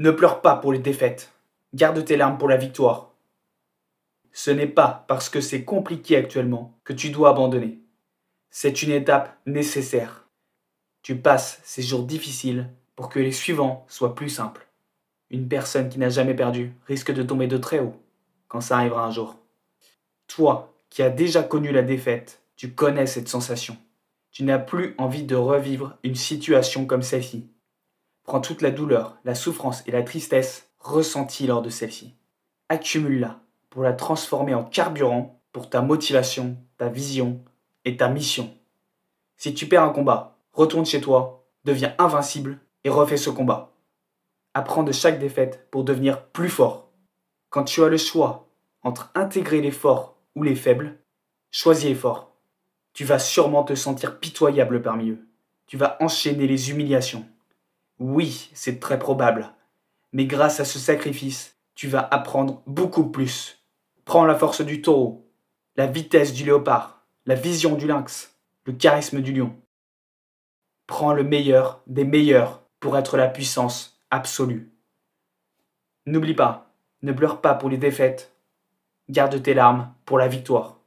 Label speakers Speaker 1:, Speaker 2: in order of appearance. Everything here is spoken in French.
Speaker 1: Ne pleure pas pour les défaites. Garde tes larmes pour la victoire. Ce n'est pas parce que c'est compliqué actuellement que tu dois abandonner. C'est une étape nécessaire. Tu passes ces jours difficiles pour que les suivants soient plus simples. Une personne qui n'a jamais perdu risque de tomber de très haut quand ça arrivera un jour. Toi, qui as déjà connu la défaite, tu connais cette sensation. Tu n'as plus envie de revivre une situation comme celle-ci. Prends toute la douleur, la souffrance et la tristesse ressenties lors de celle-ci. Accumule-la pour la transformer en carburant pour ta motivation, ta vision et ta mission. Si tu perds un combat, retourne chez toi, deviens invincible et refais ce combat. Apprends de chaque défaite pour devenir plus fort. Quand tu as le choix entre intégrer les forts ou les faibles, choisis les forts. Tu vas sûrement te sentir pitoyable parmi eux. Tu vas enchaîner les humiliations. Oui, c'est très probable. Mais grâce à ce sacrifice, tu vas apprendre beaucoup plus. Prends la force du taureau, la vitesse du léopard, la vision du lynx, le charisme du lion. Prends le meilleur des meilleurs pour être la puissance absolue. N'oublie pas, ne pleure pas pour les défaites. Garde tes larmes pour la victoire.